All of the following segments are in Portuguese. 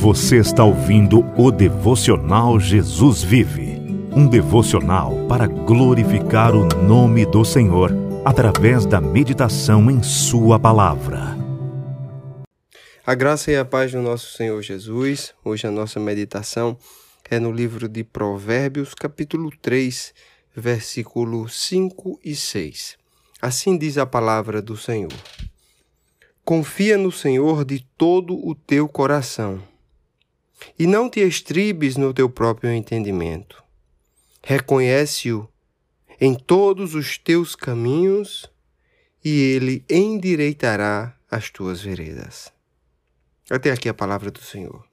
Você está ouvindo o devocional Jesus Vive um devocional para glorificar o nome do Senhor através da meditação em Sua palavra. A graça e a paz do nosso Senhor Jesus. Hoje a nossa meditação é no livro de Provérbios, capítulo 3, versículos 5 e 6. Assim diz a palavra do Senhor. Confia no Senhor de todo o teu coração, e não te estribes no teu próprio entendimento. Reconhece-o em todos os teus caminhos, e ele endireitará as tuas veredas. Até aqui a palavra do Senhor.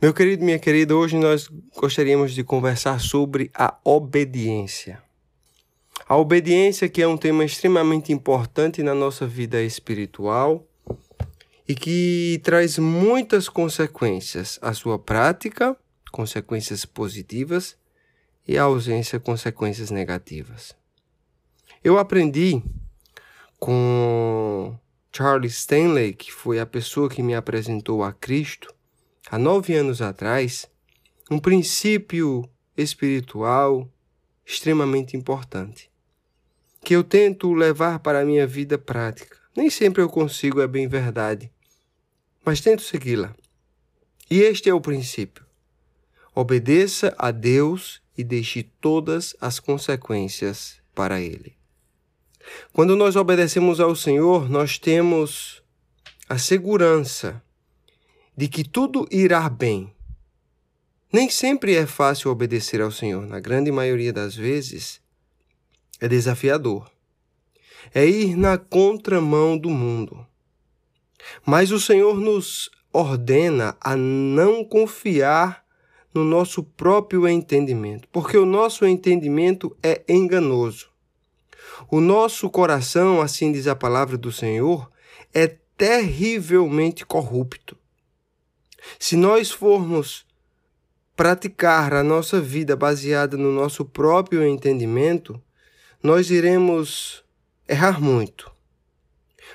Meu querido, minha querida, hoje nós gostaríamos de conversar sobre a obediência. A obediência, que é um tema extremamente importante na nossa vida espiritual e que traz muitas consequências à sua prática, consequências positivas, e a ausência, consequências negativas. Eu aprendi com Charles Stanley, que foi a pessoa que me apresentou a Cristo, há nove anos atrás, um princípio espiritual extremamente importante que eu tento levar para a minha vida prática. Nem sempre eu consigo, é bem verdade, mas tento segui-la. E este é o princípio: obedeça a Deus e deixe todas as consequências para Ele. Quando nós obedecemos ao Senhor, nós temos a segurança de que tudo irá bem. Nem sempre é fácil obedecer ao Senhor, na grande maioria das vezes é desafiador. É ir na contramão do mundo. Mas o Senhor nos ordena a não confiar no nosso próprio entendimento, porque o nosso entendimento é enganoso. O nosso coração, assim diz a palavra do Senhor, é terrivelmente corrupto. Se nós formos praticar a nossa vida baseada no nosso próprio entendimento, nós iremos errar muito.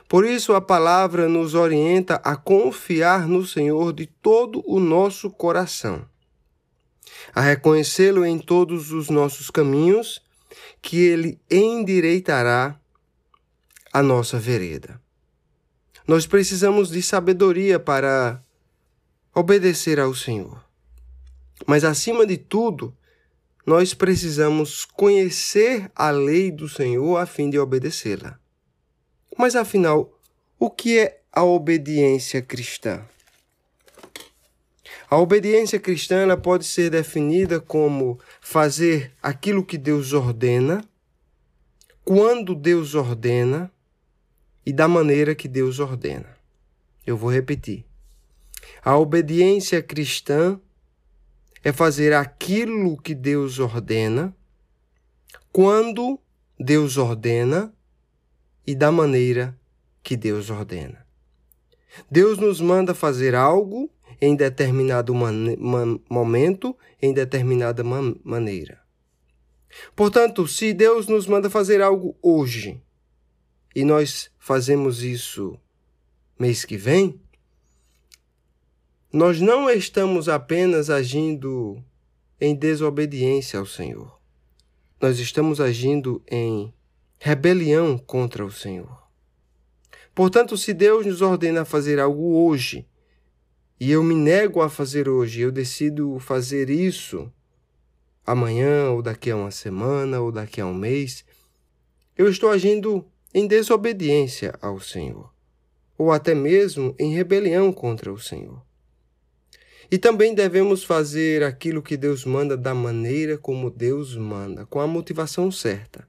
Por isso, a palavra nos orienta a confiar no Senhor de todo o nosso coração, a reconhecê-lo em todos os nossos caminhos, que ele endireitará a nossa vereda. Nós precisamos de sabedoria para obedecer ao Senhor. Mas, acima de tudo, nós precisamos conhecer a lei do Senhor a fim de obedecê-la. Mas afinal, o que é a obediência cristã? A obediência cristã pode ser definida como fazer aquilo que Deus ordena, quando Deus ordena e da maneira que Deus ordena. Eu vou repetir. A obediência cristã é fazer aquilo que Deus ordena, quando Deus ordena e da maneira que Deus ordena. Deus nos manda fazer algo em determinado momento, em determinada man maneira. Portanto, se Deus nos manda fazer algo hoje e nós fazemos isso mês que vem, nós não estamos apenas agindo em desobediência ao Senhor. Nós estamos agindo em rebelião contra o Senhor. Portanto, se Deus nos ordena fazer algo hoje, e eu me nego a fazer hoje, eu decido fazer isso amanhã, ou daqui a uma semana, ou daqui a um mês, eu estou agindo em desobediência ao Senhor, ou até mesmo em rebelião contra o Senhor. E também devemos fazer aquilo que Deus manda da maneira como Deus manda, com a motivação certa.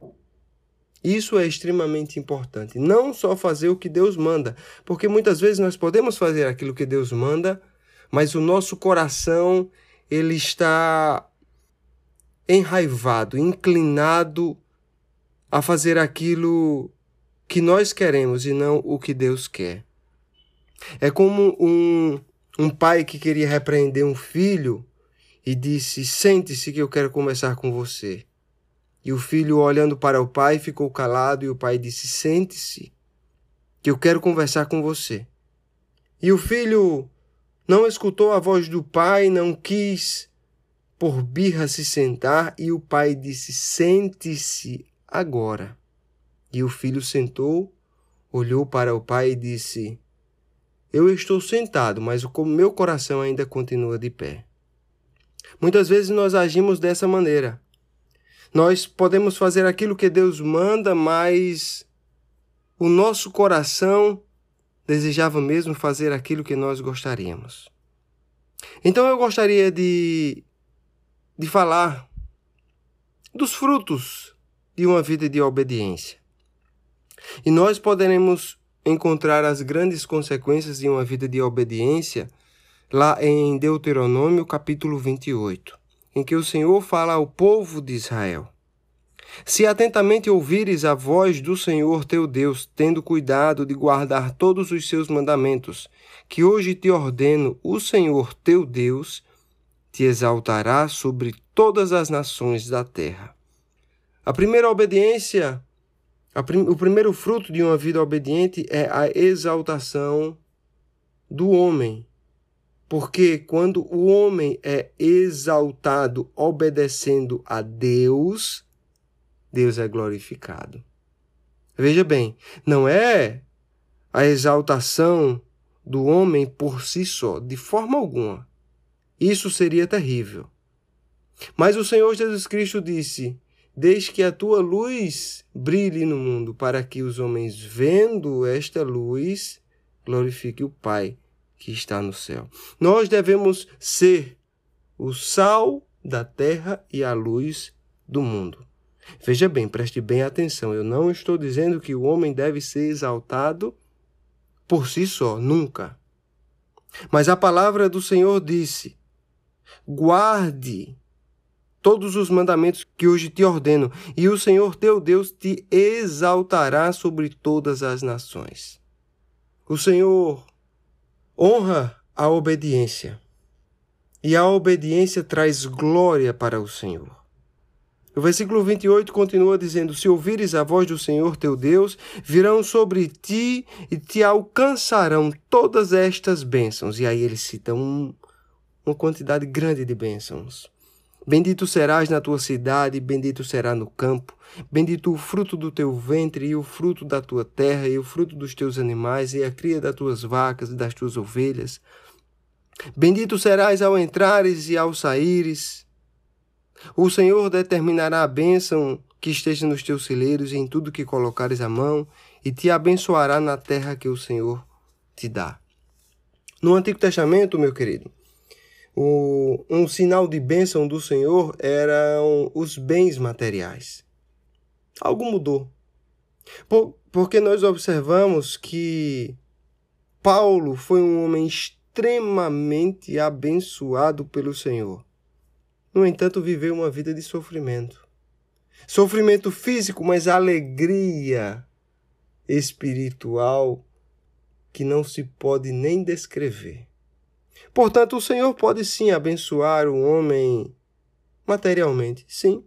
Isso é extremamente importante. Não só fazer o que Deus manda, porque muitas vezes nós podemos fazer aquilo que Deus manda, mas o nosso coração ele está enraivado, inclinado a fazer aquilo que nós queremos e não o que Deus quer. É como um um pai que queria repreender um filho e disse: Sente-se que eu quero conversar com você. E o filho, olhando para o pai, ficou calado e o pai disse: Sente-se, que eu quero conversar com você. E o filho Não escutou a voz do pai, não quis por birra se sentar, e o pai disse: Sente-se agora. E o filho sentou, olhou para o pai e disse: Eu estou sentado, mas o meu coração ainda continua de pé. Muitas vezes nós agimos dessa maneira. Nós podemos fazer aquilo que Deus manda, mas o nosso coração desejava mesmo fazer aquilo que nós gostaríamos. Então eu gostaria de, de falar dos frutos de uma vida de obediência. E nós poderemos encontrar as grandes consequências de uma vida de obediência lá em Deuteronômio capítulo 28, em que o Senhor fala ao povo de Israel: Se atentamente ouvires a voz do Senhor teu Deus, tendo cuidado de guardar todos os seus mandamentos, que hoje te ordeno, o Senhor teu Deus te exaltará sobre todas as nações da terra. A primeira obediência, a prim, o primeiro fruto de uma vida obediente é a exaltação do homem porque quando o homem é exaltado obedecendo a Deus, Deus é glorificado. Veja bem, não é a exaltação do homem por si só, de forma alguma. Isso seria terrível. Mas o Senhor Jesus Cristo disse: Desde que a tua luz brilhe no mundo, para que os homens, vendo esta luz, glorifiquem o Pai que está no céu. Nós devemos ser o sal da terra e a luz do mundo. Veja bem, preste bem atenção. Eu não estou dizendo que o homem deve ser exaltado por si só, nunca. Mas a palavra do Senhor disse: guarde todos os mandamentos que hoje te ordeno, e o Senhor teu Deus te exaltará sobre todas as nações. O Senhor honra a obediência. E a obediência traz glória para o Senhor. O versículo 28 continua dizendo: Se ouvires a voz do Senhor teu Deus, virão sobre ti e te alcançarão todas estas bênçãos. E aí ele cita um, uma quantidade grande de bênçãos. Bendito serás na tua cidade, bendito será no campo. Bendito o fruto do teu ventre, e o fruto da tua terra, e o fruto dos teus animais, e a cria das tuas vacas e das tuas ovelhas. Bendito serás ao entrares e ao saíres. O Senhor determinará a bênção que esteja nos teus celeiros e em tudo que colocares a mão, e te abençoará na terra que o Senhor te dá. No Antigo Testamento, meu querido, o, um sinal de bênção do Senhor eram os bens materiais. Algo mudou. Por, porque nós observamos que Paulo foi um homem extremamente abençoado pelo Senhor. No entanto, viveu uma vida de sofrimento. Sofrimento físico, mas alegria espiritual que não se pode nem descrever. Portanto, o Senhor pode sim abençoar o homem materialmente, sim.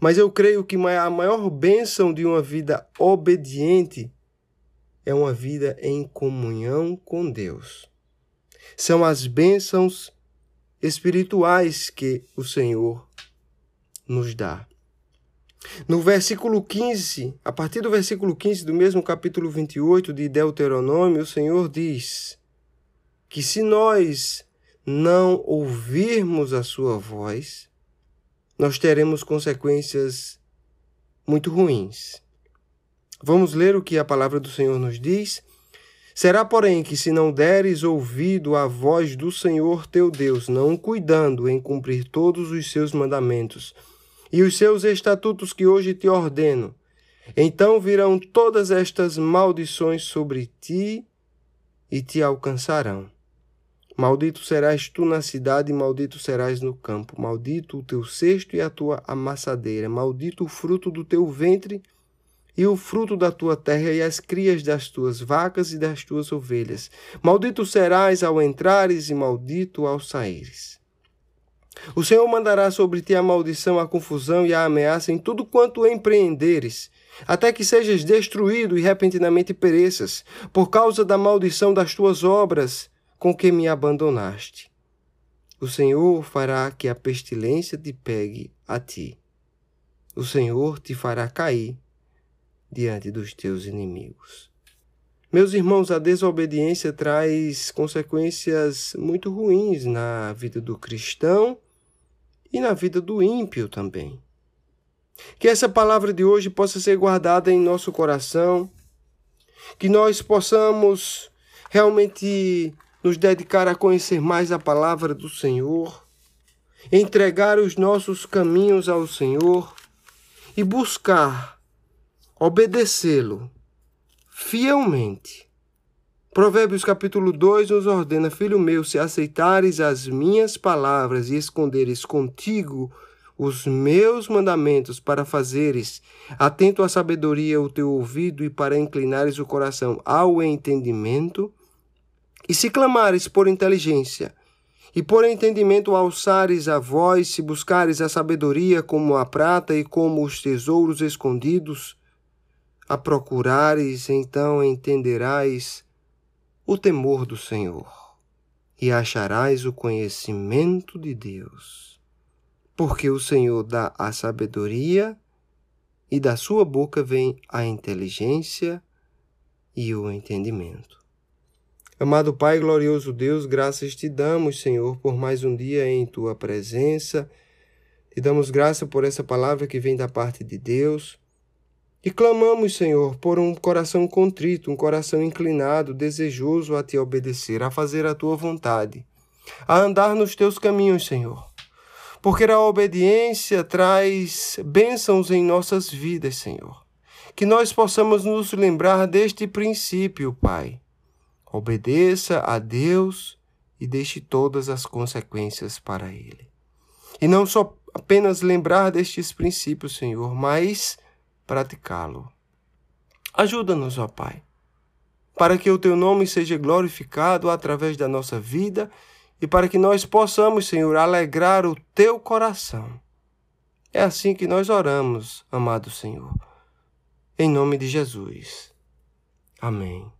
Mas eu creio que a maior bênção de uma vida obediente é uma vida em comunhão com Deus. São as bênçãos espirituais que o Senhor nos dá. No versículo 15, a partir do versículo 15 do mesmo capítulo 28 de Deuteronômio, o Senhor diz: que se nós não ouvirmos a sua voz, nós teremos consequências muito ruins. Vamos ler o que a palavra do Senhor nos diz? Será, porém, que se não deres ouvido à voz do Senhor teu Deus, não cuidando em cumprir todos os seus mandamentos e os seus estatutos que hoje te ordeno, então virão todas estas maldições sobre ti e te alcançarão. Maldito serás tu na cidade, maldito serás no campo. Maldito o teu cesto e a tua amassadeira. Maldito o fruto do teu ventre e o fruto da tua terra e as crias das tuas vacas e das tuas ovelhas. Maldito serás ao entrares e maldito ao saíres. O Senhor mandará sobre ti a maldição, a confusão e a ameaça em tudo quanto empreenderes, até que sejas destruído e repentinamente pereças, por causa da maldição das tuas obras com que me abandonaste. O Senhor fará que a pestilência te pegue a ti. O Senhor te fará cair diante dos teus inimigos. Meus irmãos, a desobediência traz consequências muito ruins na vida do cristão e na vida do ímpio também. Que essa palavra de hoje possa ser guardada em nosso coração, que nós possamos realmente nos dedicar a conhecer mais a palavra do Senhor, entregar os nossos caminhos ao Senhor e buscar obedecê-lo fielmente. Provérbios capítulo 2 nos ordena: Filho meu, se aceitares as minhas palavras e esconderes contigo os meus mandamentos para fazeres, atento à sabedoria o teu ouvido e para inclinares o coração ao entendimento, e se clamares por inteligência, e por entendimento alçares a voz, se buscares a sabedoria como a prata e como os tesouros escondidos, a procurares, então entenderás o temor do Senhor e acharás o conhecimento de Deus. Porque o Senhor dá a sabedoria e da sua boca vem a inteligência e o entendimento. Amado Pai, glorioso Deus, graças te damos, Senhor, por mais um dia em tua presença. Te damos graça por essa palavra que vem da parte de Deus. E clamamos, Senhor, por um coração contrito, um coração inclinado, desejoso a te obedecer, a fazer a tua vontade, a andar nos teus caminhos, Senhor. Porque a obediência traz bênçãos em nossas vidas, Senhor. Que nós possamos nos lembrar deste princípio, Pai Obedeça a Deus e deixe todas as consequências para Ele. E não só apenas lembrar destes princípios, Senhor, mas praticá-lo. Ajuda-nos, ó Pai, para que o Teu nome seja glorificado através da nossa vida e para que nós possamos, Senhor, alegrar o Teu coração. É assim que nós oramos, amado Senhor. Em nome de Jesus. Amém.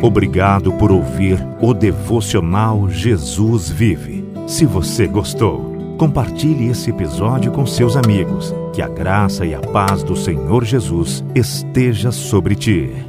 Obrigado por ouvir o devocional Jesus Vive. Se você gostou, compartilhe esse episódio com seus amigos. Que a graça e a paz do Senhor Jesus esteja sobre ti.